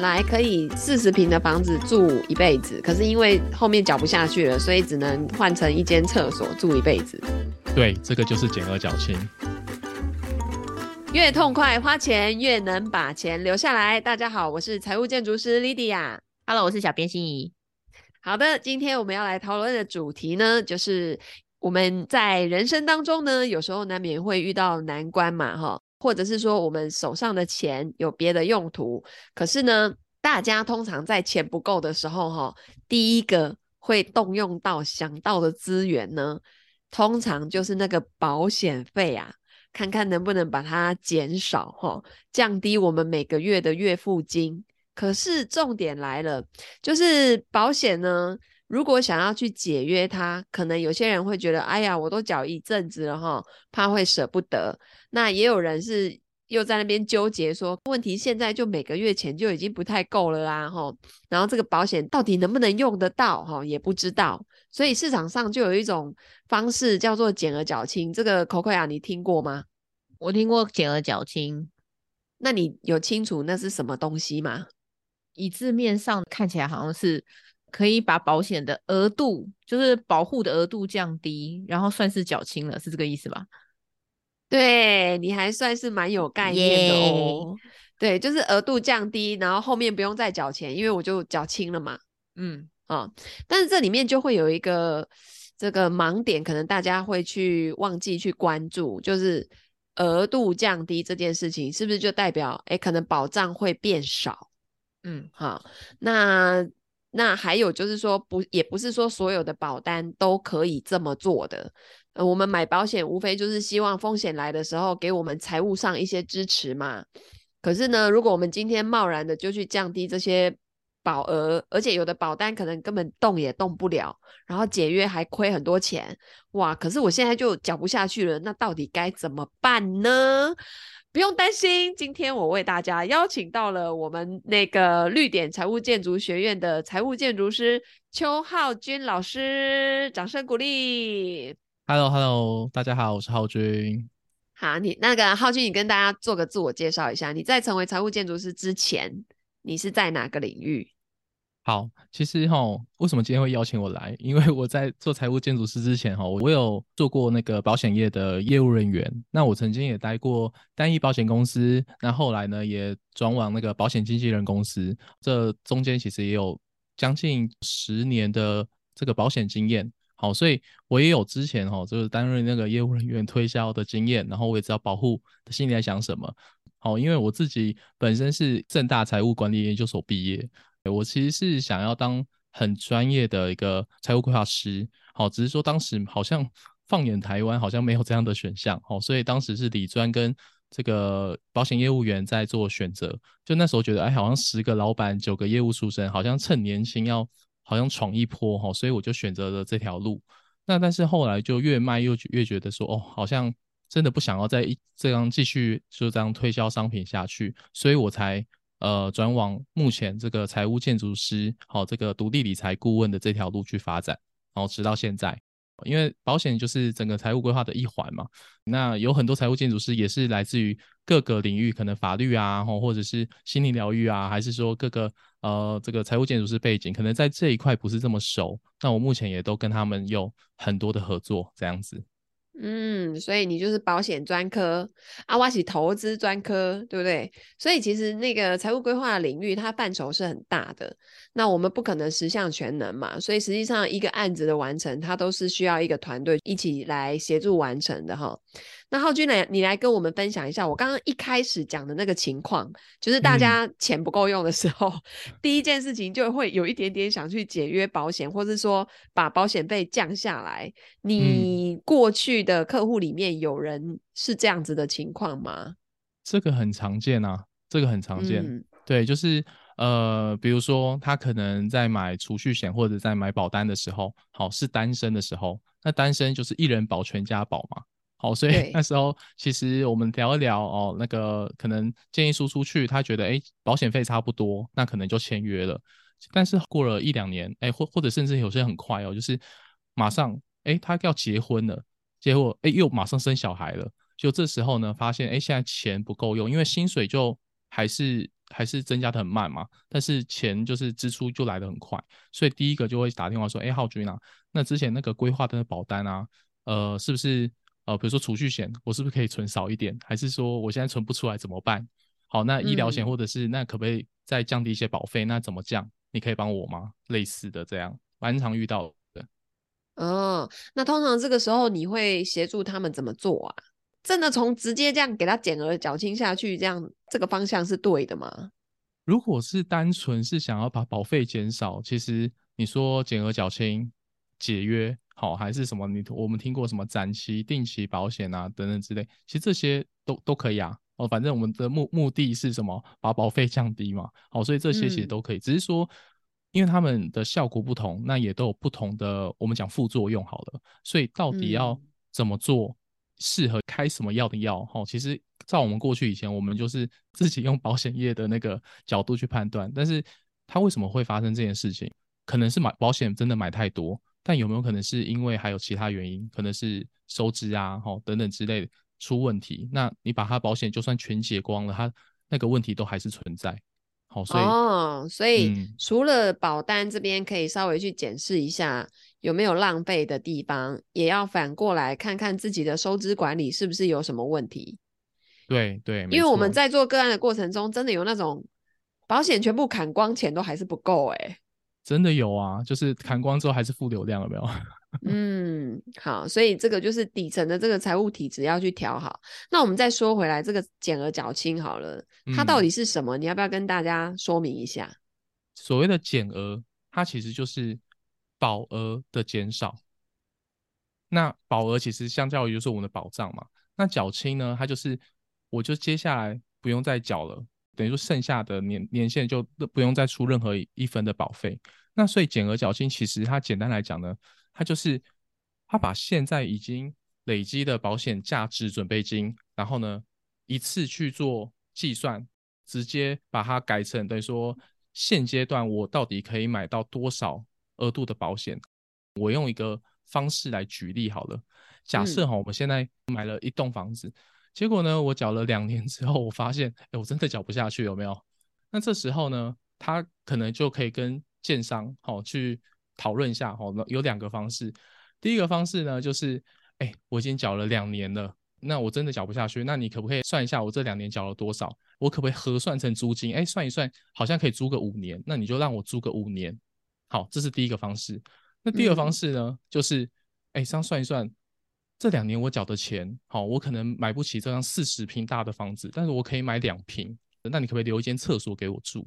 本来可以四十平的房子住一辈子，可是因为后面缴不下去了，所以只能换成一间厕所住一辈子。对，这个就是减额缴清。越痛快花钱，越能把钱留下来。大家好，我是财务建筑师 Lydia。Hello，我是小编心怡。好的，今天我们要来讨论的主题呢，就是我们在人生当中呢，有时候难免会遇到难关嘛，哈。或者是说，我们手上的钱有别的用途，可是呢，大家通常在钱不够的时候，哈，第一个会动用到想到的资源呢，通常就是那个保险费啊，看看能不能把它减少，哈，降低我们每个月的月付金。可是重点来了，就是保险呢。如果想要去解约它，可能有些人会觉得，哎呀，我都缴一阵子了哈，怕会舍不得。那也有人是又在那边纠结说，问题现在就每个月钱就已经不太够了啦哈。然后这个保险到底能不能用得到哈，也不知道。所以市场上就有一种方式叫做减额缴清，这个 Coco 啊，你听过吗？我听过减额缴清，那你有清楚那是什么东西吗？以字面上看起来好像是。可以把保险的额度，就是保护的额度降低，然后算是缴清了，是这个意思吧？对，你还算是蛮有概念的哦。对，就是额度降低，然后后面不用再缴钱，因为我就缴清了嘛。嗯啊、哦，但是这里面就会有一个这个盲点，可能大家会去忘记去关注，就是额度降低这件事情，是不是就代表诶可能保障会变少？嗯，好，那。那还有就是说，不，也不是说所有的保单都可以这么做的。呃，我们买保险无非就是希望风险来的时候给我们财务上一些支持嘛。可是呢，如果我们今天贸然的就去降低这些保额，而且有的保单可能根本动也动不了，然后解约还亏很多钱，哇！可是我现在就缴不下去了，那到底该怎么办呢？不用担心，今天我为大家邀请到了我们那个绿点财务建筑学院的财务建筑师邱浩君老师，掌声鼓励。Hello，Hello，大家好，我是浩君。好，你那个浩君，你跟大家做个自我介绍一下。你在成为财务建筑师之前，你是在哪个领域？好，其实哈，为什么今天会邀请我来？因为我在做财务建筑师之前哈，我有做过那个保险业的业务人员。那我曾经也待过单一保险公司，那后来呢也转往那个保险经纪人公司。这中间其实也有将近十年的这个保险经验。好，所以我也有之前哈，就是担任那个业务人员推销的经验，然后我也知道保户的心里在想什么。好，因为我自己本身是正大财务管理研究所毕业。我其实是想要当很专业的一个财务规划师，好，只是说当时好像放眼台湾，好像没有这样的选项，好，所以当时是理专跟这个保险业务员在做选择。就那时候觉得，哎，好像十个老板九个业务书生，好像趁年轻要好像闯一波哈，所以我就选择了这条路。那但是后来就越卖又越觉得说，哦，好像真的不想要再这样继续就这样推销商品下去，所以我才。呃，转往目前这个财务建筑师，好、哦，这个独立理财顾问的这条路去发展，然后直到现在，因为保险就是整个财务规划的一环嘛。那有很多财务建筑师也是来自于各个领域，可能法律啊，或者是心理疗愈啊，还是说各个呃这个财务建筑师背景，可能在这一块不是这么熟。那我目前也都跟他们有很多的合作，这样子。嗯，所以你就是保险专科，阿瓦喜投资专科，对不对？所以其实那个财务规划领域，它范畴是很大的。那我们不可能十项全能嘛，所以实际上一个案子的完成，它都是需要一个团队一起来协助完成的哈。那浩君来，你来跟我们分享一下，我刚刚一开始讲的那个情况，就是大家钱不够用的时候，嗯、第一件事情就会有一点点想去解约保险，或是说把保险费降下来。你过去的客户里面有人是这样子的情况吗？这个很常见啊，这个很常见。嗯、对，就是呃，比如说他可能在买储蓄险或者在买保单的时候，好，是单身的时候，那单身就是一人保全家保嘛。好，所以那时候其实我们聊一聊哦，那个可能建议书出去，他觉得哎，保险费差不多，那可能就签约了。但是过了一两年，哎，或或者甚至有些很快哦，就是马上哎，他要结婚了，结果哎又马上生小孩了。就这时候呢，发现哎现在钱不够用，因为薪水就还是还是增加的很慢嘛，但是钱就是支出就来的很快，所以第一个就会打电话说，哎，浩君啊，那之前那个规划的保单啊，呃，是不是呃，比如说储蓄险，我是不是可以存少一点？还是说我现在存不出来怎么办？好，那医疗险或者是那可不可以再降低一些保费？那怎么降？你可以帮我吗？类似的这样，蛮常遇到的。哦，那通常这个时候你会协助他们怎么做啊？真的从直接这样给他减额缴清下去，这样这个方向是对的吗？如果是单纯是想要把保费减少，其实你说减额缴清、解约好，还是什么？你我们听过什么展期、定期保险啊等等之类，其实这些都都可以啊。哦，反正我们的目目的是什么？把保费降低嘛。好，所以这些其实都可以，嗯、只是说因为他们的效果不同，那也都有不同的我们讲副作用好了。所以到底要怎么做？适合开什么药的药？哈，其实照我们过去以前，我们就是 自己用保险业的那个角度去判断。但是它为什么会发生这件事情？可能是买保险真的买太多，但有没有可能是因为还有其他原因？可能是收支啊，哈等等之类的出问题。那你把它保险就算全解光了，它那个问题都还是存在。好，所以哦，所以除了保单这边可以稍微去检视一下。有没有浪费的地方，也要反过来看看自己的收支管理是不是有什么问题。对对，因为我们在做个案的过程中，真的有那种保险全部砍光，钱都还是不够哎、欸。真的有啊，就是砍光之后还是负流量，有没有？嗯，好，所以这个就是底层的这个财务体质要去调好。那我们再说回来，这个减额缴清好了，它到底是什么？嗯、你要不要跟大家说明一下？所谓的减额，它其实就是。保额的减少，那保额其实相较于就是我们的保障嘛，那缴清呢，它就是我就接下来不用再缴了，等于说剩下的年年限就不用再出任何一分的保费。那所以减额缴清其实它简单来讲呢，它就是它把现在已经累积的保险价值准备金，然后呢一次去做计算，直接把它改成等于说现阶段我到底可以买到多少。额度的保险，我用一个方式来举例好了。假设哈，我们现在买了一栋房子，嗯、结果呢，我缴了两年之后，我发现，哎，我真的缴不下去，有没有？那这时候呢，他可能就可以跟建商好去讨论一下，好，有两个方式。第一个方式呢，就是，哎，我已经缴了两年了，那我真的缴不下去，那你可不可以算一下我这两年缴了多少？我可不可以核算成租金？哎，算一算，好像可以租个五年，那你就让我租个五年。好，这是第一个方式。那第二个方式呢，嗯、就是，哎，这样算一算，这两年我缴的钱，好，我可能买不起这样四十平大的房子，但是我可以买两平。那你可不可以留一间厕所给我住？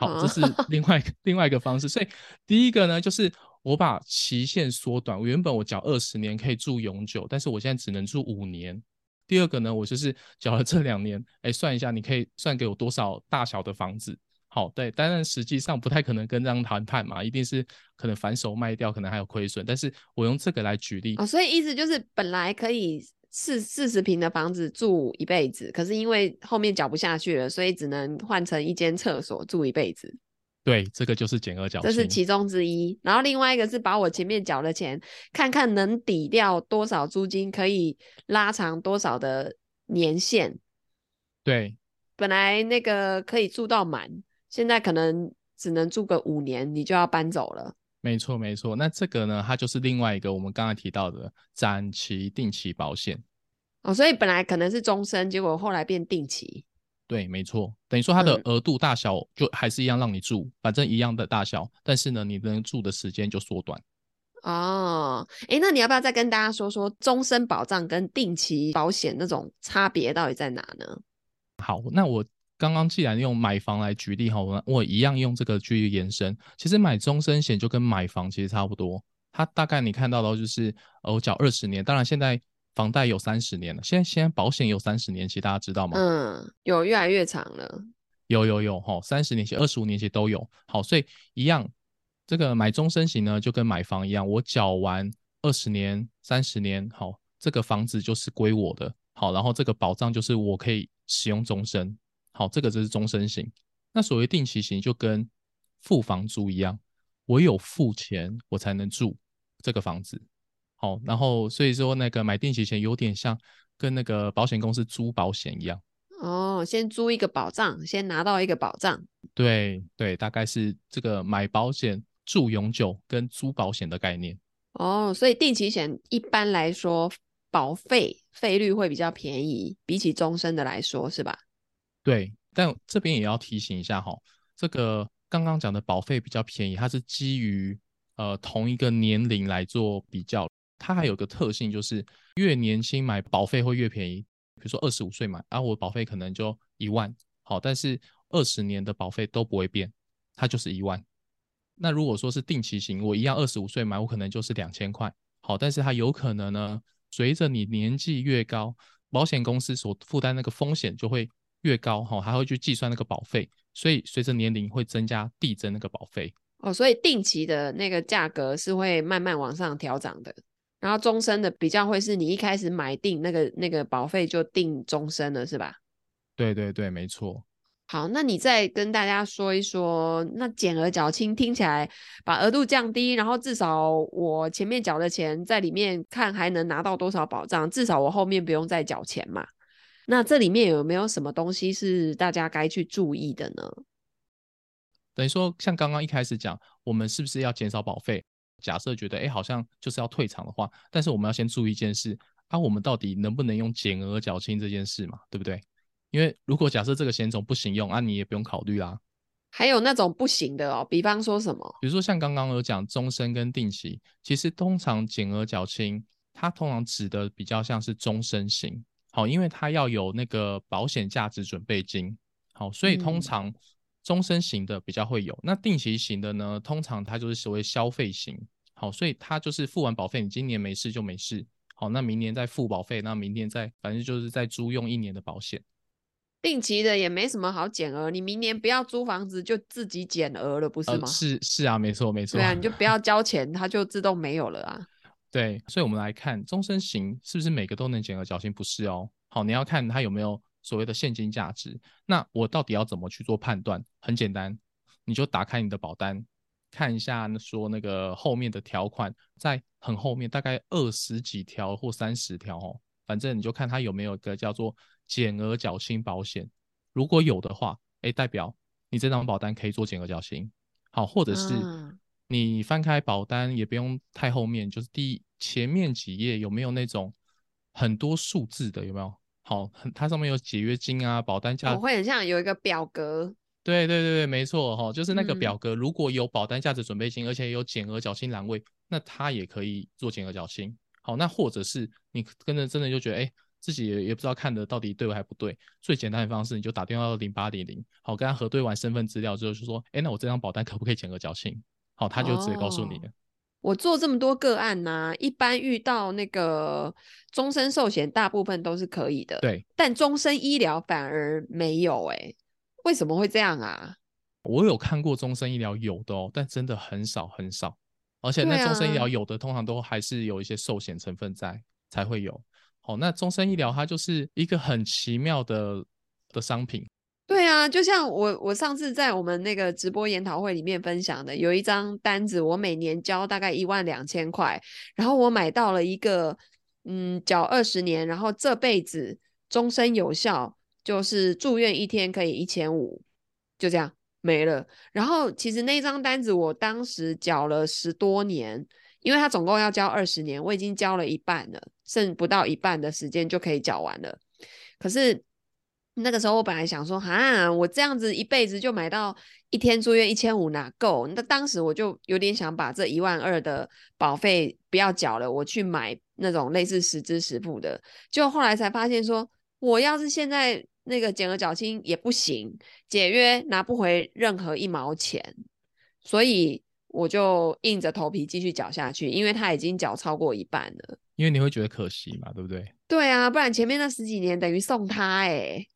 好，这是另外、哦、另外一个方式。所以第一个呢，就是我把期限缩短。我原本我缴二十年可以住永久，但是我现在只能住五年。第二个呢，我就是缴了这两年，哎，算一下，你可以算给我多少大小的房子？好，对，当然实际上不太可能跟这样谈判嘛，一定是可能反手卖掉，可能还有亏损。但是我用这个来举例，哦，所以意思就是本来可以四四十平的房子住一辈子，可是因为后面缴不下去了，所以只能换成一间厕所住一辈子。对，这个就是减额缴清，这是其中之一。然后另外一个是把我前面缴的钱，看看能抵掉多少租金，可以拉长多少的年限。对，本来那个可以住到满。现在可能只能住个五年，你就要搬走了。没错，没错。那这个呢，它就是另外一个我们刚才提到的展期定期保险。哦，所以本来可能是终身，结果后来变定期。对，没错。等于说它的额度大小就还是一样，让你住，嗯、反正一样的大小，但是呢，你能住的时间就缩短。哦，哎，那你要不要再跟大家说说终身保障跟定期保险那种差别到底在哪呢？好，那我。刚刚既然用买房来举例哈，我我一样用这个去延伸。其实买终身险就跟买房其实差不多，它大概你看到的就是，呃，我缴二十年，当然现在房贷有三十年了，现在现在保险有三十年期，大家知道吗？嗯，有越来越长了。有有有哈，三十年期、二十五年期都有。好，所以一样，这个买终身险呢，就跟买房一样，我缴完二十年、三十年，好，这个房子就是归我的，好，然后这个保障就是我可以使用终身。好，这个就是终身型。那所谓定期型就跟付房租一样，我有付钱，我才能住这个房子。好，然后所以说那个买定期险有点像跟那个保险公司租保险一样。哦，先租一个保障，先拿到一个保障。对对，大概是这个买保险、住永久跟租保险的概念。哦，所以定期险一般来说保费费率会比较便宜，比起终身的来说，是吧？对，但这边也要提醒一下哈，这个刚刚讲的保费比较便宜，它是基于呃同一个年龄来做比较，它还有个特性就是越年轻买保费会越便宜。比如说二十五岁买，啊，我保费可能就一万，好，但是二十年的保费都不会变，它就是一万。那如果说是定期型，我一样二十五岁买，我可能就是两千块，好，但是它有可能呢，随着你年纪越高，保险公司所负担那个风险就会越高，哈，还会去计算那个保费，所以随着年龄会增加递增那个保费。哦，所以定期的那个价格是会慢慢往上调涨的。然后终身的比较会是你一开始买定那个那个保费就定终身了，是吧？对对对，没错。好，那你再跟大家说一说，那减额缴清听起来把额度降低，然后至少我前面缴的钱在里面看还能拿到多少保障，至少我后面不用再缴钱嘛。那这里面有没有什么东西是大家该去注意的呢？等于说，像刚刚一开始讲，我们是不是要减少保费？假设觉得哎，好像就是要退场的话，但是我们要先注意一件事啊，我们到底能不能用减额缴清这件事嘛，对不对？因为如果假设这个险种不行用啊，你也不用考虑啦。还有那种不行的哦，比方说什么？比如说像刚刚有讲终身跟定期，其实通常减额缴清，它通常指的比较像是终身型，好，因为它要有那个保险价值准备金，好，所以通常终身型的比较会有。嗯、那定期型的呢，通常它就是所谓消费型。好，所以它就是付完保费，你今年没事就没事。好，那明年再付保费，那明年再反正就是再租用一年的保险。定期的也没什么好减额，你明年不要租房子就自己减额了，不是吗？呃、是是啊，没错没错。对啊，你就不要 交钱，它就自动没有了啊。对，所以我们来看终身型是不是每个都能减额缴清？不是哦。好，你要看它有没有所谓的现金价值。那我到底要怎么去做判断？很简单，你就打开你的保单。看一下，说那个后面的条款在很后面，大概二十几条或三十条哦，反正你就看它有没有一个叫做减额缴清保险，如果有的话，哎，代表你这张保单可以做减额缴清。好，或者是你翻开保单也不用太后面，就是第前面几页有没有那种很多数字的，有没有？好，它上面有解约金啊，保单价，我会很像有一个表格。对对对对，没错哈，就是那个表格，如果有保单价值准备金，嗯、而且有减额缴清栏位，那它也可以做减额缴清。好，那或者是你跟着真的就觉得，哎，自己也也不知道看的到底对还不对，最简单的方式，你就打电话到零八零零，好，跟他核对完身份资料之后，就说，哎，那我这张保单可不可以减额缴清？好，他就直接告诉你了。哦、我做这么多个案呢、啊，一般遇到那个终身寿险，大部分都是可以的。对，但终身医疗反而没有哎、欸。为什么会这样啊？我有看过终身医疗有的哦，但真的很少很少，而且那终身医疗有的通常都还是有一些寿险成分在才会有。好，那终身医疗它就是一个很奇妙的的商品。对啊，就像我我上次在我们那个直播研讨会里面分享的，有一张单子，我每年交大概一万两千块，然后我买到了一个嗯，缴二十年，然后这辈子终身有效。就是住院一天可以一千五，就这样没了。然后其实那张单子我当时缴了十多年，因为它总共要交二十年，我已经交了一半了，剩不到一半的时间就可以缴完了。可是那个时候我本来想说，哈，我这样子一辈子就买到一天住院一千五哪够？那当时我就有点想把这一万二的保费不要缴了，我去买那种类似十支十付的。就后来才发现说，我要是现在。那个减额缴清也不行，解约拿不回任何一毛钱，所以我就硬着头皮继续缴下去，因为他已经缴超过一半了。因为你会觉得可惜嘛，对不对？对啊，不然前面那十几年等于送他哎、欸。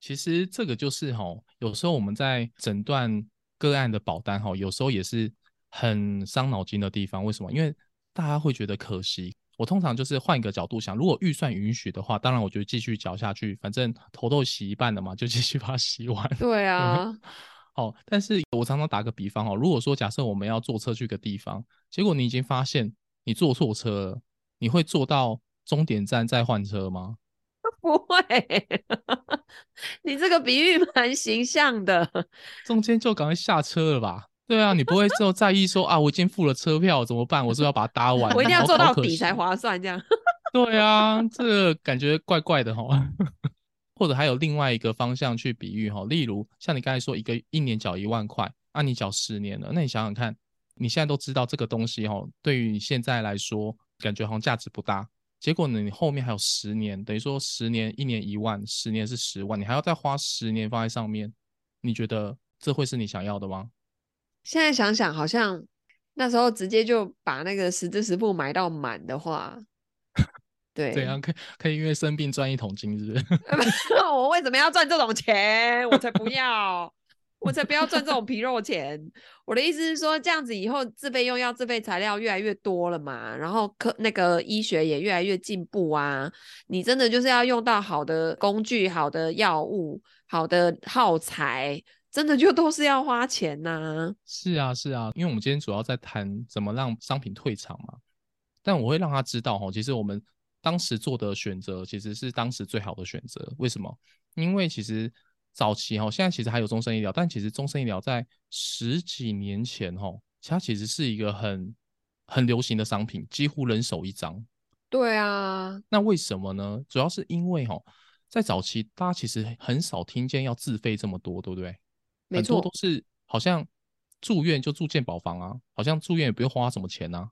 其实这个就是哈，有时候我们在诊断个案的保单哈，有时候也是很伤脑筋的地方。为什么？因为大家会觉得可惜。我通常就是换一个角度想，如果预算允许的话，当然我就继续缴下去，反正头都洗一半了嘛，就继续把它洗完。对啊，好，但是我常常打个比方哦，如果说假设我们要坐车去个地方，结果你已经发现你坐错车了，你会坐到终点站再换车吗？不会，你这个比喻蛮形象的，中间就赶快下车了吧？对啊，你不会之后在意说啊，我已经付了车票怎么办？我是不是要把它搭完，我一定要做到底才划算，这样。对啊，这个感觉怪怪的哈。或者还有另外一个方向去比喻哈，例如像你刚才说一个一年缴一万块，啊你缴十年了，那你想想看，你现在都知道这个东西哈，对于你现在来说感觉好像价值不大。结果呢，你后面还有十年，等于说十年一年一万，十年是十万，你还要再花十年放在上面，你觉得这会是你想要的吗？现在想想，好像那时候直接就把那个十支十付买到满的话，对，怎样可以可以因为生病赚一桶金，是不是？我为什么要赚这种钱？我才不要。我才不要赚这种皮肉钱！我的意思是说，这样子以后自费用药、自费材料越来越多了嘛，然后科那个医学也越来越进步啊。你真的就是要用到好的工具、好的药物、好的耗材，真的就都是要花钱呐、是啊，是啊，因为我们今天主要在谈怎么让商品退场嘛。但我会让他知道哈，其实我们当时做的选择其实是当时最好的选择。为什么？因为其实。早期哈，现在其实还有终身医疗，但其实终身医疗在十几年前哈，它其实是一个很很流行的商品，几乎人手一张。对啊，那为什么呢？主要是因为哈，在早期大家其实很少听见要自费这么多，对不对？没错，很多都是好像住院就住健保房啊，好像住院也不用花什么钱啊。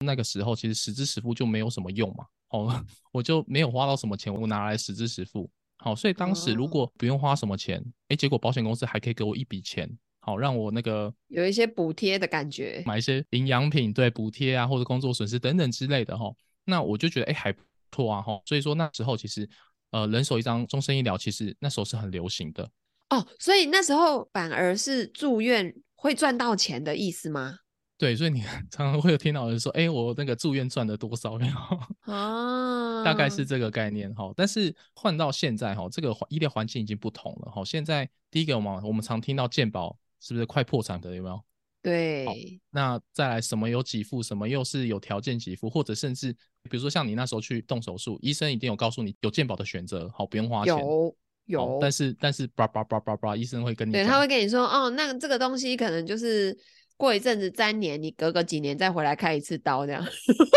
那个时候其实实支实付就没有什么用嘛，哦，我就没有花到什么钱，我拿来实支实付。好，所以当时如果不用花什么钱，哎、哦，结果保险公司还可以给我一笔钱，好让我那个有一些补贴的感觉，买一些营养品，对，补贴啊，或者工作损失等等之类的哈。那我就觉得哎还不错啊哈。所以说那时候其实呃人手一张终身医疗，其实那时候是很流行的哦。所以那时候反而是住院会赚到钱的意思吗？对，所以你 常常会有听到人说，哎，我那个住院赚了多少？然后啊，大概是这个概念哈。但是换到现在哈，这个医疗环境已经不同了哈。现在第一个嘛，我们常听到健保是不是快破产的？有没有？对。那再来什么有给付，什么又是有条件给付，或者甚至比如说像你那时候去动手术，医生一定有告诉你有健保的选择，好，不用花钱。有有。但是但是叭叭叭叭叭，医生会跟你讲，对，他会跟你说，哦，那这个东西可能就是。过一阵子粘黏，你隔个几年再回来开一次刀，这样。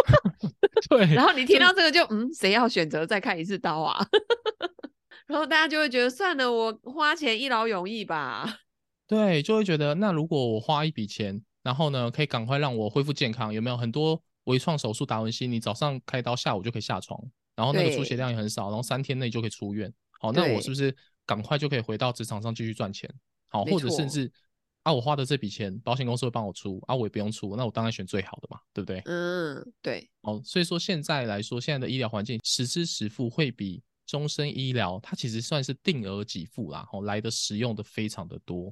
对。然后你听到这个就嗯，谁要选择再开一次刀啊？然后大家就会觉得算了，我花钱一劳永逸吧。对，就会觉得那如果我花一笔钱，然后呢，可以赶快让我恢复健康，有没有很多微创手术达文西？你早上开刀，下午就可以下床，然后那个出血量也很少，然后三天内就可以出院。好，那我是不是赶快就可以回到职场上继续赚钱？好，或者甚至。啊，我花的这笔钱，保险公司会帮我出，啊，我也不用出，那我当然选最好的嘛，对不对？嗯，对。哦，所以说现在来说，现在的医疗环境，实支实付会比终身医疗，它其实算是定额给付啦，哦，来的实用的非常的多。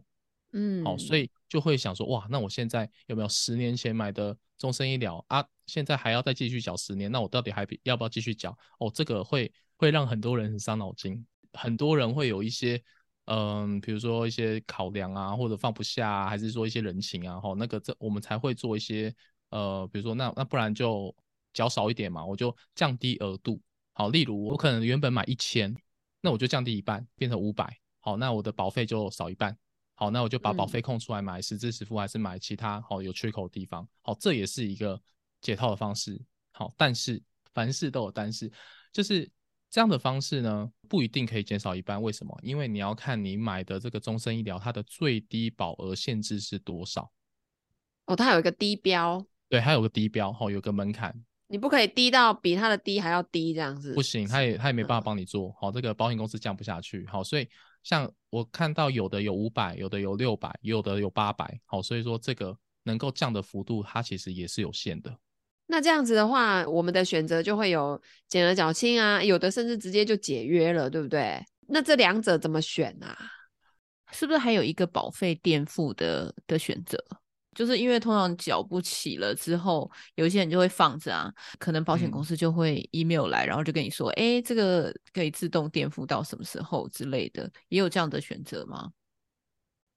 嗯，好，所以就会想说，哇，那我现在有没有十年前买的终身医疗啊？现在还要再继续缴十年，那我到底还要不要继续缴？哦，这个会会让很多人很伤脑筋，很多人会有一些。嗯，比如说一些考量啊，或者放不下啊，还是说一些人情啊，吼，那个这我们才会做一些呃，比如说那那不然就缴少一点嘛，我就降低额度，好，例如我可能原本买一千，那我就降低一半，变成五百，好，那我的保费就少一半，好，那我就把保费空出来买实支实付，还是买其他好有缺口的地方，好，这也是一个解套的方式，好，但是凡事都有但是，就是。这样的方式呢，不一定可以减少一半。为什么？因为你要看你买的这个终身医疗，它的最低保额限制是多少。哦，它有一个低标。对，它有个低标，哦，有个门槛。你不可以低到比它的低还要低，这样子。不行，它也它也没办法帮你做。好，嗯，这个保险公司降不下去。好，所以像我看到有的有五百，有的有六百，有的有八百。好，所以说这个能够降的幅度，它其实也是有限的。那这样子的话，我们的选择就会有减额缴清啊，有的甚至直接就解约了，对不对？那这两者怎么选啊？是不是还有一个保费垫付的的选择？就是因为通常缴不起了之后，有一些人就会放着啊，可能保险公司就会 email 来，嗯、然后就跟你说，哎，这个可以自动垫付到什么时候之类的，也有这样的选择吗？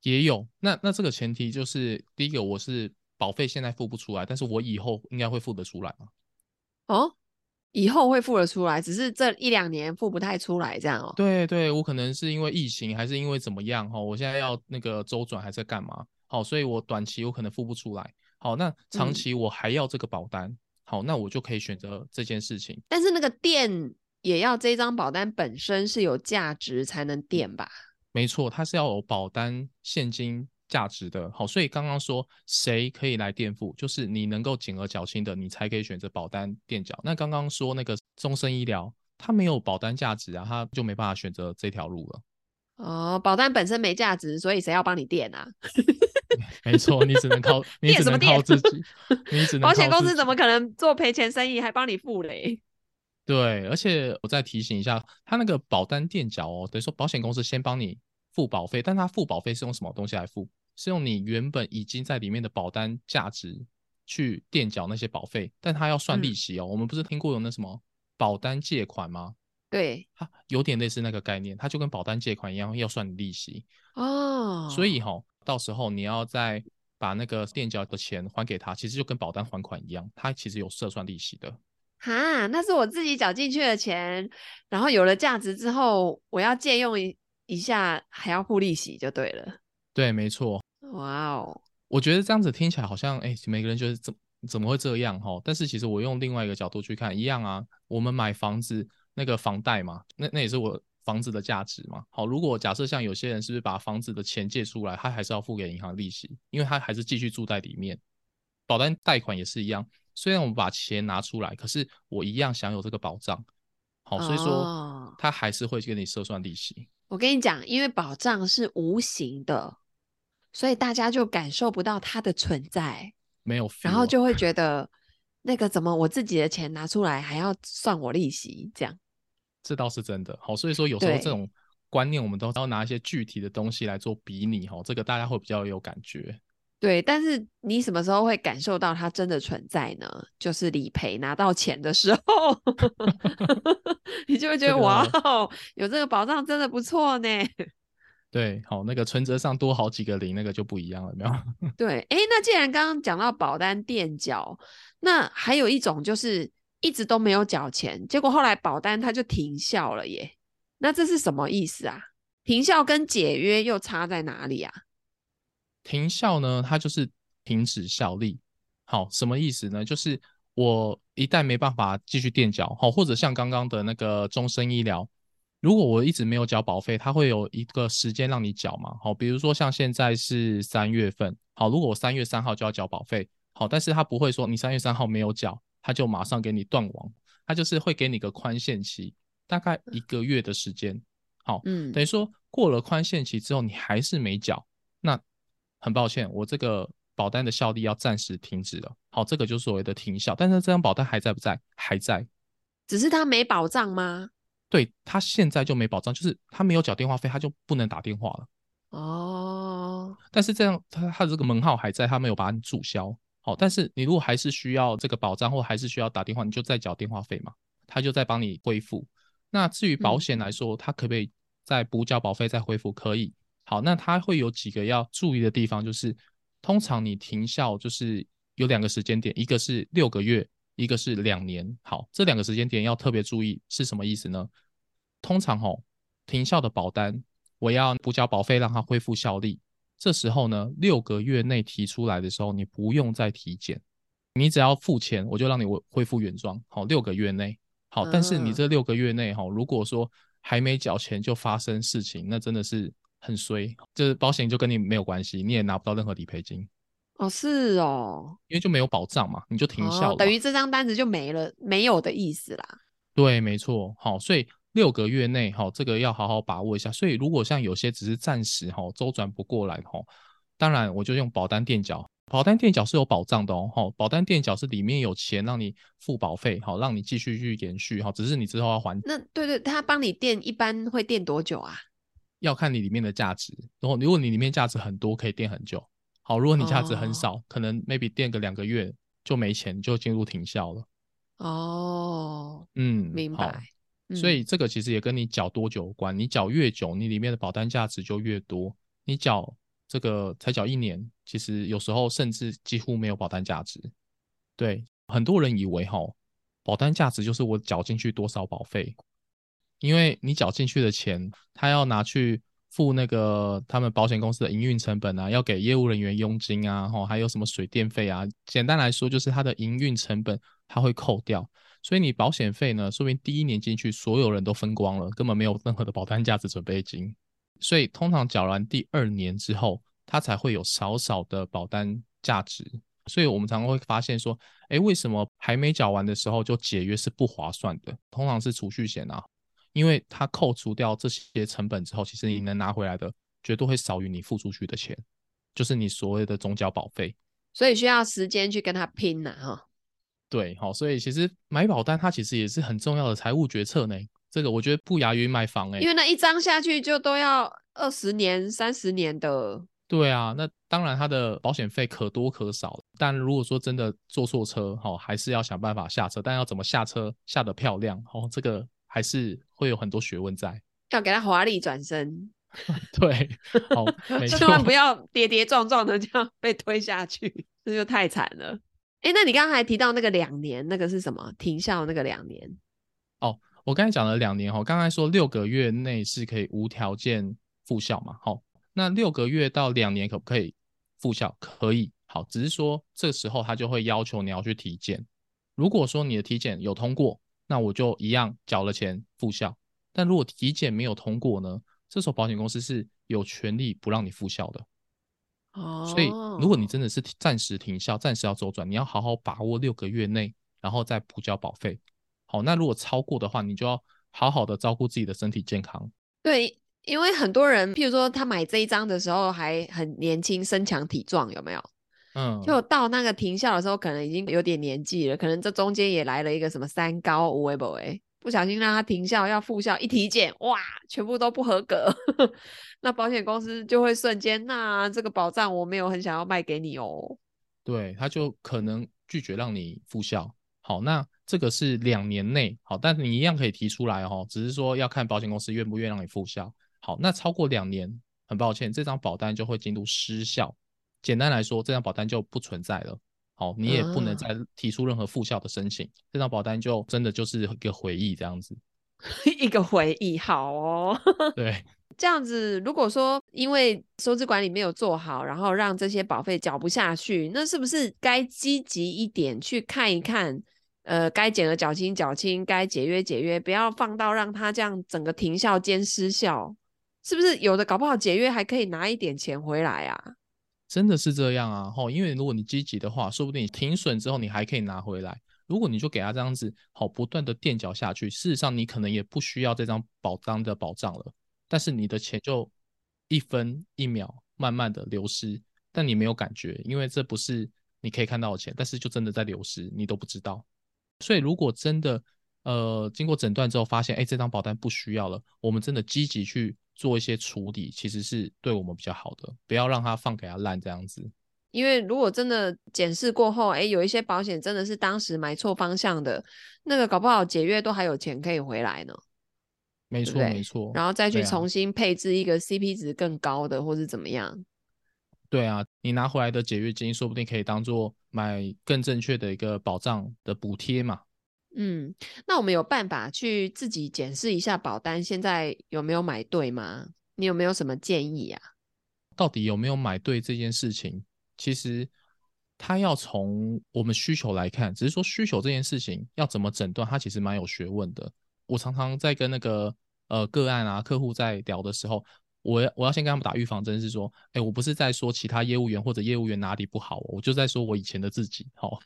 也有。那那这个前提就是，第一个我是。保费现在付不出来，但是我以后应该会付得出来吗？哦，以后会付得出来，只是这一两年付不太出来这样哦。对对，我可能是因为疫情，还是因为怎么样哈？我现在要那个周转还是干嘛？好，所以我短期我可能付不出来。好，那长期我还要这个保单，嗯、好，那我就可以选择这件事情。但是那个垫也要这张保单本身是有价值才能垫吧？没错，它是要有保单现金价值的。好，所以刚刚说谁可以来垫付，就是你能够减额缴清的，你才可以选择保单垫缴。那刚刚说那个终身医疗，它没有保单价值啊，它就没办法选择这条路了。哦，保单本身没价值，所以谁要帮你垫啊？没错，你只能靠 你只能靠自己。你只能。保险公司怎么可能做赔钱生意还帮你付嘞？对，而且我再提醒一下，他那个保单垫缴哦，等于说保险公司先帮你付保费，但他付保费是用什么东西来付？是用你原本已经在里面的保单价值去垫缴那些保费，但他要算利息哦。嗯、我们不是听过有那什么保单借款吗？对，它有点类似那个概念，它就跟保单借款一样，要算利息哦。所以哈、哦，到时候你要再把那个垫缴的钱还给他，其实就跟保单还款一样，它其实有设算利息的。哈，那是我自己缴进去的钱，然后有了价值之后，我要借用一一下，还要付利息，就对了。对，没错。哇哦，我觉得这样子听起来好像，哎，每个人觉得怎怎么会这样哈？但是其实我用另外一个角度去看，一样啊。我们买房子那个房贷嘛，那那也是我房子的价值嘛。好，如果假设像有些人是不是把房子的钱借出来，他还是要付给银行利息，因为他还是继续住在里面。保单贷款也是一样。虽然我们把钱拿出来，可是我一样享有这个保障，好，所以说他还是会给你设算利息。哦。我跟你讲，因为保障是无形的，所以大家就感受不到它的存在，没有，然后就会觉得那个怎么我自己的钱拿出来还要算我利息，这样。这倒是真的，好，所以说有时候这种观念，我们都要拿一些具体的东西来做比拟，哈，这个大家会比较有感觉。对，但是你什么时候会感受到它真的存在呢？就是理赔拿到钱的时候，你就会觉得、这个、哇，有这个保障真的不错呢。对，好，那个存折上多好几个零，那个就不一样了，没有？对，哎，那既然刚刚讲到保单垫缴，那还有一种就是一直都没有缴钱，结果后来保单它就停效了耶。那这是什么意思啊？停效跟解约又差在哪里啊？停效呢，它就是停止效力。好，什么意思呢？就是我一旦没办法继续垫缴，好，或者像刚刚的那个终身医疗，如果我一直没有缴保费，它会有一个时间让你缴嘛。好，比如说像现在是三月份，好，如果我三月三号就要缴保费，好，但是它不会说你三月三号没有缴，它就马上给你断网，它就是会给你个宽限期，大概一个月的时间。好，嗯，等于说过了宽限期之后，你还是没缴，那。很抱歉，我这个保单的效力要暂时停止了。好，这个就是所谓的停效。但是这张保单还在不在？还在，只是它没保障吗？对，它现在就没保障，就是它没有缴电话费，它就不能打电话了。哦。但是这样，它它的这个门号还在，它没有把你注销。好，但是你如果还是需要这个保障，或还是需要打电话，你就再缴电话费嘛，它就再帮你恢复。那至于保险来说，嗯、它可不可以再补缴保费再恢复？可以。好，那它会有几个要注意的地方，就是通常你停校就是有两个时间点，一个是六个月，一个是两年。好，这两个时间点要特别注意是什么意思呢？通常哦，停校的保单，我要补缴保费让它恢复效力，这时候呢，六个月内提出来的时候，你不用再体检，你只要付钱，我就让你恢复原状。好，六个月内，好，但是你这六个月内哈，如果说还没缴钱就发生事情，那真的是。很衰，就是保险就跟你没有关系，你也拿不到任何理赔金。哦，是哦，因为就没有保障嘛，你就停效，哦，等于这张单子就没了，没有的意思啦。对，没错，好，所以六个月内，好，这个要好好把握一下。所以如果像有些只是暂时哈周转不过来哈，当然我就用保单垫缴，保单垫缴是有保障的哦，哈，保单垫缴是里面有钱让你付保费，好，让你继续去延续，哈，只是你之后要还。那对对，他帮你垫一般会垫多久啊？要看你里面的价值，然后如果你里面价值很多，可以垫很久。好，如果你价值很少，哦、可能 maybe 垫个两个月就没钱，就进入停效了。哦，嗯，明白。所以这个其实也跟你缴多久有关，你缴越久，你里面的保单价值就越多。你缴这个才缴一年，其实有时候甚至几乎没有保单价值。对，很多人以为哈，保单价值就是我缴进去多少保费，因为你缴进去的钱，他要拿去付那个他们保险公司的营运成本啊，要给业务人员佣金啊，吼，还有什么水电费啊，简单来说就是他的营运成本他会扣掉，所以你保险费呢，说明第一年进去所有人都分光了，根本没有任何的保单价值准备金，所以通常缴完第二年之后，它才会有少少的保单价值。所以我们常常会发现说，哎，为什么还没缴完的时候就解约是不划算的？通常是储蓄险啊，因为它扣除掉这些成本之后，其实你能拿回来的绝对会少于你付出去的钱，就是你所谓的总缴保费。所以需要时间去跟他拼呐，哈。对，好，所以其实买保单它其实也是很重要的财务决策呢。这个我觉得不亚于买房哎，因为那一张下去就都要二十年、三十年的。对啊，那当然它的保险费可多可少，但如果说真的坐错车，哈，还是要想办法下车，但要怎么下车下得漂亮，哦，这个还是会有很多学问在，要给他华丽转身，对，好，没错，千万不要跌跌撞撞的这样被推下去，这就太惨了。哎，那你刚刚还提到那个两年，那个是什么？停校那个两年？哦，我刚才讲了两年，哦，刚才说六个月内是可以无条件复校嘛，好。那六个月到两年可不可以复校？可以，好，只是说这时候他就会要求你要去体检。如果说你的体检有通过，那我就一样缴了钱复效。但如果体检没有通过呢？这时候保险公司是有权利不让你复效的。哦，所以如果你真的是暂时停效、暂时要周转，你要好好把握六个月内，然后再补交保费。好，那如果超过的话，你就要好好的照顾自己的身体健康。对。因为很多人，譬如说他买这一张的时候还很年轻，身强体壮，有没有？嗯，就到那个停校的时候，可能已经有点年纪了，可能这中间也来了一个什么三高五位不位，不小心让他停校要复校，一体检哇，全部都不合格，那保险公司就会瞬间，那这个保障我没有很想要卖给你哦，对，他就可能拒绝让你复校。好，那这个是两年内好，但是你一样可以提出来哦，只是说要看保险公司愿不愿意让你复校。好，那超过两年，很抱歉，这张保单就会进入失效。简单来说，这张保单就不存在了。好，你也不能再提出任何复效的申请，嗯、这张保单就真的就是一个回忆这样子。一个回忆，好哦。对，这样子，如果说因为收支管理没有做好，然后让这些保费缴不下去，那是不是该积极一点去看一看？呃，该减额缴清缴清，该解约解约，不要放到让它这样整个停效兼失效。是不是有的搞不好解约还可以拿一点钱回来啊？真的是这样啊！吼，因为如果你积极的话，说不定你停损之后你还可以拿回来。如果你就给他这样子，好不断的垫脚下去，事实上你可能也不需要这张保单的保障了。但是你的钱就一分一秒慢慢的流失，但你没有感觉，因为这不是你可以看到的钱，但是就真的在流失，你都不知道。所以如果真的呃经过诊断之后发现，哎，这张保单不需要了，我们真的积极去。做一些处理，其实是对我们比较好的，不要让它放给它烂这样子。因为如果真的检视过后，哎，有一些保险真的是当时买错方向的，那个搞不好解约都还有钱可以回来呢。没错，没错。然后再去重新配置一个 CP 值更高的，或是怎么样。对啊，你拿回来的解约金，说不定可以当做买更正确的一个保障的补贴嘛。嗯，那我们有办法去自己检视一下保单现在有没有买对吗？你有没有什么建议啊？到底有没有买对这件事情，其实它要从我们需求来看，只是说需求这件事情要怎么诊断，它其实蛮有学问的。我常常在跟那个呃个案啊客户在聊的时候，我我要先跟他们打预防针，是说，哎，我不是在说其他业务员或者业务员哪里不好，我就在说我以前的自己。好，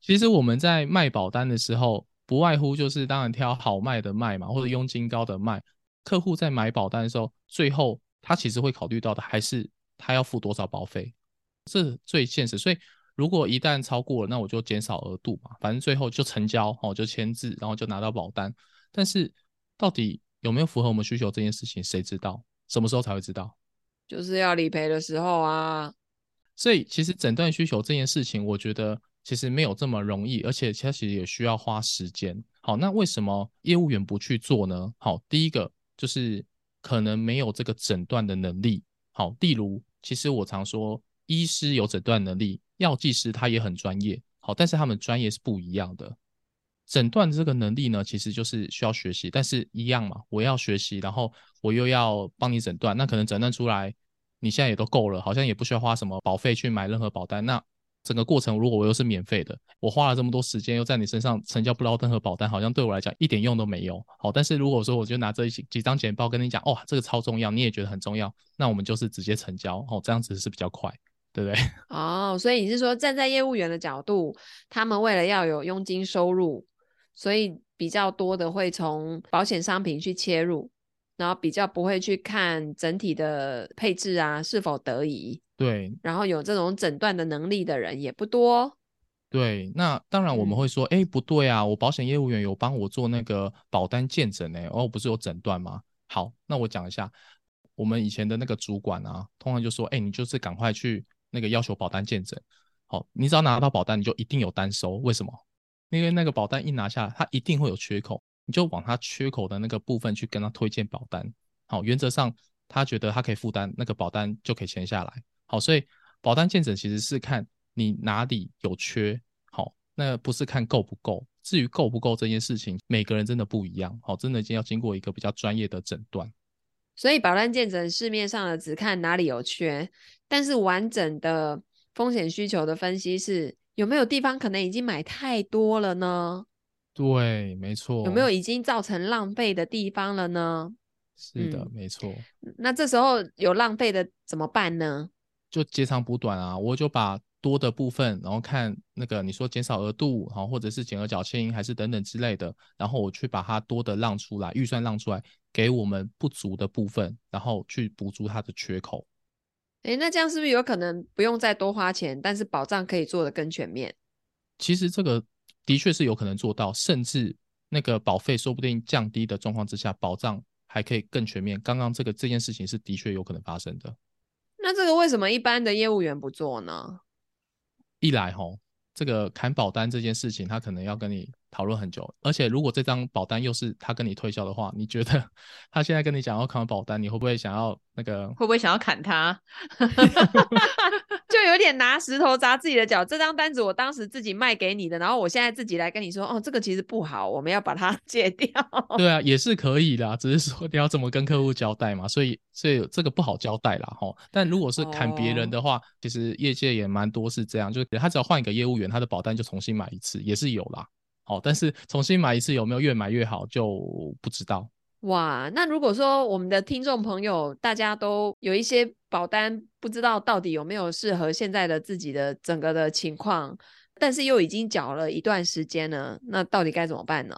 其实我们在卖保单的时候。不外乎就是当然挑好卖的卖嘛，或者佣金高的卖。客户在买保单的时候，最后他其实会考虑到的还是他要付多少保费，这是最现实。所以如果一旦超过了，那我就减少额度嘛，反正最后就成交，哦，就签字，然后就拿到保单。但是到底有没有符合我们需求这件事情，谁知道？什么时候才会知道？就是要理赔的时候啊。所以其实诊断需求这件事情，我觉得。其实没有这么容易，而且其实也需要花时间。好，那为什么业务员不去做呢？好，第一个就是可能没有这个诊断的能力。好，例如，其实我常说，医师有诊断能力，药剂师他也很专业。好，但是他们专业是不一样的。诊断这个能力呢，其实就是需要学习，但是一样嘛，我要学习，然后我又要帮你诊断，那可能诊断出来，你现在也都够了，好像也不需要花什么保费去买任何保单。那整个过程如果我又是免费的，我花了这么多时间又在你身上成交不到任何保单，好像对我来讲一点用都没有。好，但是如果说我就拿这一几张简报跟你讲，哇，这个超重要，你也觉得很重要，那我们就是直接成交，哦，这样子是比较快。对不对？哦，所以你是说站在业务员的角度，他们为了要有佣金收入，所以比较多的会从保险商品去切入，然后比较不会去看整体的配置啊是否得宜。对，然后有这种诊断的能力的人也不多。对，那当然我们会说，哎、嗯，不对啊，我保险业务员有帮我做那个保单鉴诊呢，哦，不是有诊断吗？好，那我讲一下，我们以前的那个主管啊，通常就说，哎，你就是赶快去。那个要求保单鉴诊，好，你只要拿到保单，你就一定有单收。为什么？因为那个保单一拿下来，它一定会有缺口，你就往他缺口的那个部分去跟他推荐保单。好，原则上他觉得他可以负担，那个保单就可以签下来。好，所以保单健诊其实是看你哪里有缺，好，那不是看够不够。至于够不够这件事情，每个人真的不一样，好，真的已经要经过一个比较专业的诊断。所以保单健诊市面上的只看哪里有缺。但是完整的风险需求的分析是有没有地方可能已经买太多了呢？对，没错。有没有已经造成浪费的地方了呢？是的，嗯、没错。那这时候有浪费的怎么办呢？就截长补短啊，我就把多的部分，然后看那个你说减少额度，好，或者是减额缴清，还是等等之类的，然后我去把它多的让出来，预算让出来给我们不足的部分，然后去补足它的缺口。诶，那这样是不是有可能不用再多花钱，但是保障可以做得更全面？其实这个的确是有可能做到，甚至那个保费说不定降低的状况之下，保障还可以更全面。刚刚这个这件事情是的确有可能发生的。那这个为什么一般的业务员不做呢？一来吼，这个砍保单这件事情，他可能要跟你。讨论很久，而且如果这张保单又是他跟你推销的话，你觉得 他现在跟你讲要砍保单，你会不会想要那个？会不会想要砍他？就有点拿石头砸自己的脚。这张单子我当时自己卖给你的，然后我现在自己来跟你说，哦，这个其实不好，我们要把它 戒掉。对啊，也是可以的，只是说你要怎么跟客户交代嘛。所以，所以这个不好交代啦。齁。但如果是砍别人的话，哦，其实业界也蛮多是这样，就是他只要换一个业务员，他的保单就重新买一次，也是有啦。哦，但是重新买一次有没有越买越好就不知道。哇，那如果说我们的听众朋友大家都有一些保单，不知道到底有没有适合现在的自己的整个的情况，但是又已经缴了一段时间了，那到底该怎么办呢？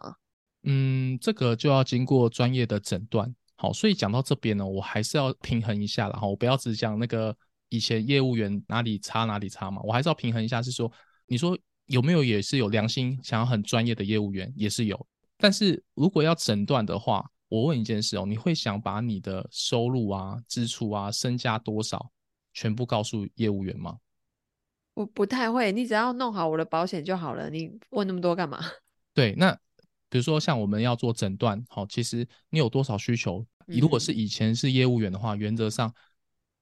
嗯，这个就要经过专业的诊断。好，所以讲到这边呢，我还是要平衡一下，然后我不要只讲那个以前业务员哪里差哪里差嘛，我还是要平衡一下，是说你说。有没有也是有良心想要很专业的业务员也是有，但是如果要诊断的话，我问一件事哦，你会想把你的收入啊、支出啊、身家多少全部告诉业务员吗？我不太会，你只要弄好我的保险就好了，你问那么多干嘛？对，那比如说像我们要做诊断，好，其实你有多少需求？你如果是以前是业务员的话，嗯、原则上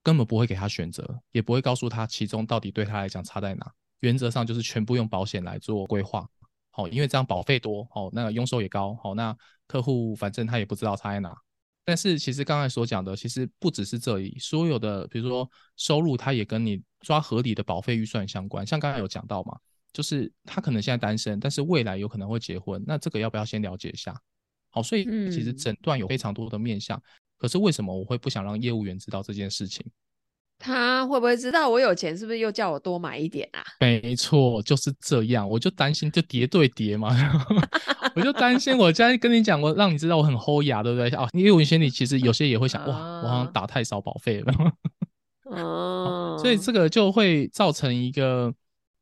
根本不会给他选择，也不会告诉他其中到底对他来讲差在哪。原则上就是全部用保险来做规划，好，因为这样保费多，好，那个佣收也高，好，那客户反正他也不知道差在哪。但是其实刚才所讲的，其实不只是这里，所有的比如说收入，它也跟你抓合理的保费预算相关。像刚才有讲到嘛，就是他可能现在单身，但是未来有可能会结婚，那这个要不要先了解一下？好，所以其实诊断有非常多的面向，可是为什么我会不想让业务员知道这件事情？他会不会知道我有钱？是不是又叫我多买一点啊？没错，就是这样。我就担心就叠对叠嘛，我就担心我今天跟你讲，我让你知道我很齁牙，对不对？啊，因为我心里其实有些也会想，哇，我好像打太少保费了。哦，所以这个就会造成一个，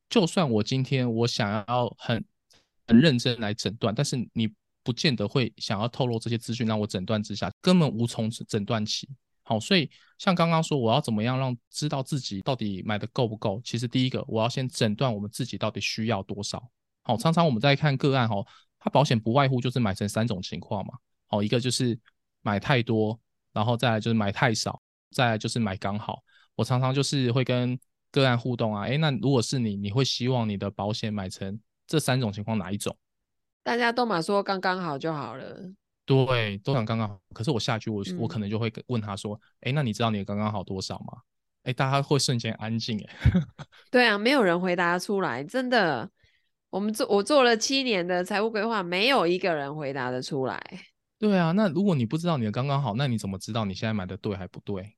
就算我今天我想要很很认真来诊断，但是你不见得会想要透露这些资讯，让我诊断之下根本无从诊断起。好，所以像刚刚说，我要怎么样让知道自己到底买的够不够？其实第一个，我要先诊断我们自己到底需要多少。好，常常我们在看个案，哈，它保险不外乎就是买成三种情况嘛。好，一个就是买太多，然后再来就是买太少，再来就是买刚好。我常常就是会跟个案互动啊，诶，那如果是你，你会希望你的保险买成这三种情况哪一种？大家都嘛说刚刚好就好了。对，都想刚刚好。可是我下去我，我、嗯、我可能就会问他说：“哎，那你知道你的刚刚好多少吗？”哎，大家会瞬间安静。哎，对啊，没有人回答出来，真的。我们做我做了七年的财务规划，没有一个人回答得出来。对啊，那如果你不知道你的刚刚好，那你怎么知道你现在买的对还不对？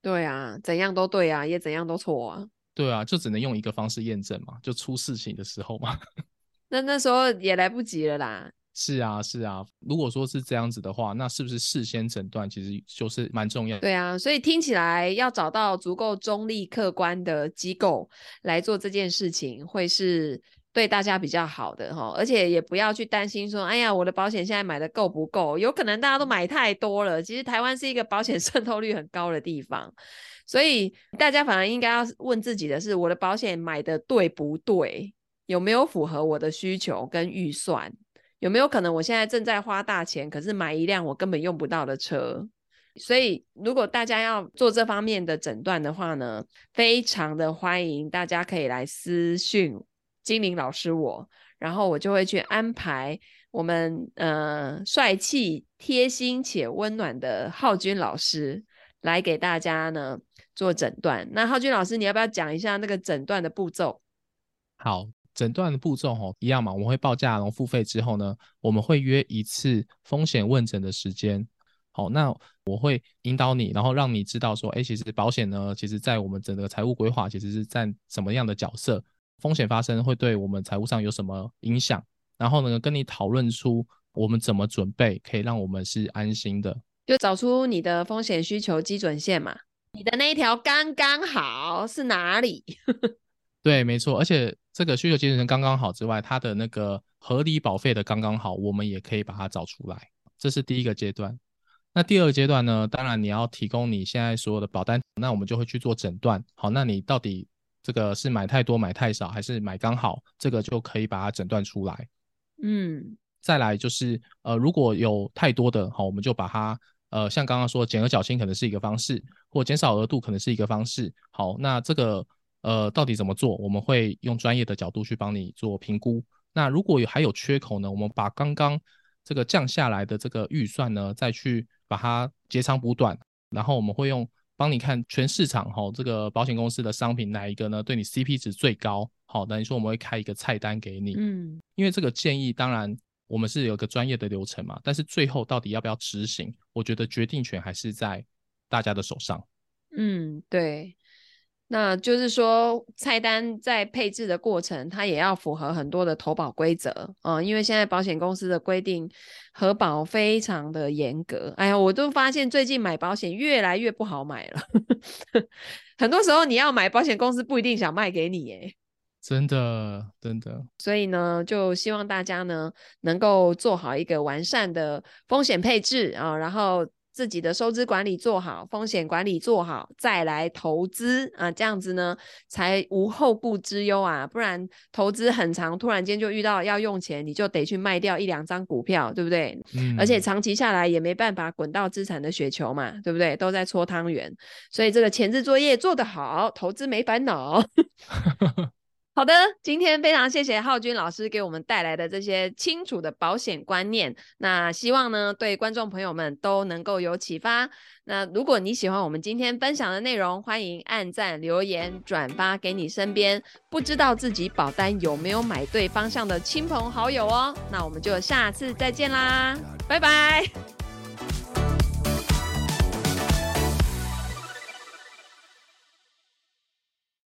对啊，怎样都对啊，也怎样都错啊。对啊，就只能用一个方式验证嘛，就出事情的时候嘛。那那时候也来不及了啦。是啊，是啊。如果说是这样子的话，那是不是事先诊断其实就是蛮重要的？对啊，所以听起来要找到足够中立客观的机构来做这件事情，会是对大家比较好的哈。而且也不要去担心说，哎呀，我的保险现在买的够不够？有可能大家都买太多了。其实台湾是一个保险 渗透率很高的地方，所以大家反而应该要问自己的是，我的保险买的对不对？有没有符合我的需求跟预算？有没有可能我现在正在花大钱，可是买一辆我根本用不到的车？所以如果大家要做这方面的诊断的话呢，非常的欢迎大家可以来私讯精灵老师我，然后我就会去安排我们呃帅气、贴心且温暖的浩君老师来给大家呢做诊断。那浩君老师，你要不要讲一下那个诊断的步骤？好。诊断的步骤吼一样嘛，我们会报价，然后付费之后呢，我们会约一次风险问诊的时间。好，那我会引导你，然后让你知道说，哎，其实保险呢，其实在我们整个财务规划其实是占什么样的角色，风险发生会对我们财务上有什么影响，然后呢，跟你讨论出我们怎么准备，可以让我们是安心的，就找出你的风险需求基准线嘛，你的那一条刚刚好是哪里？对，没错，而且这个需求基准刚刚好之外，它的那个合理保费的刚刚好，我们也可以把它找出来。这是第一个阶段。那第二个阶段呢？当然你要提供你现在所有的保单，那我们就会去做诊断。好，那你到底这个是买太多、买太少，还是买刚好？这个就可以把它诊断出来。嗯，再来就是呃，如果有太多的，好，我们就把它呃，像刚刚说减额缴清可能是一个方式，或减少额度可能是一个方式。好，那这个。呃，到底怎么做？我们会用专业的角度去帮你做评估。那如果有还有缺口呢？我们把刚刚这个降下来的这个预算呢，再去把它截长补短。然后我们会用帮你看全市场哈，这个保险公司的商品哪一个呢？对你 CP 值最高？好，等于说我们会开一个菜单给你。嗯，因为这个建议当然我们是有个专业的流程嘛，但是最后到底要不要执行，我觉得决定权还是在大家的手上。嗯，对。那就是说，菜单在配置的过程，它也要符合很多的投保规则啊、嗯，因为现在保险公司的规定核保非常的严格。哎呀，我都发现最近买保险越来越不好买了，很多时候你要买保险公司不一定想卖给你，哎，真的真的。所以呢，就希望大家呢能够做好一个完善的风险配置啊，然后。自己的收支管理做好，风险管理做好，再来投资啊，这样子呢才无后顾之忧啊。不然投资很长，突然间就遇到要用钱，你就得去卖掉一两张股票，对不对？嗯。而且长期下来也没办法滚到资产的雪球嘛，对不对？都在搓汤圆。所以这个前置作业做得好，投资没烦恼。好的，今天非常谢谢浩君老师给我们带来的这些清楚的保险观念。那希望呢，对观众朋友们都能够有启发。那如果你喜欢我们今天分享的内容，欢迎按赞、留言、转发给你身边不知道自己保单有没有买对方向的亲朋好友哦。那我们就下次再见啦，拜拜。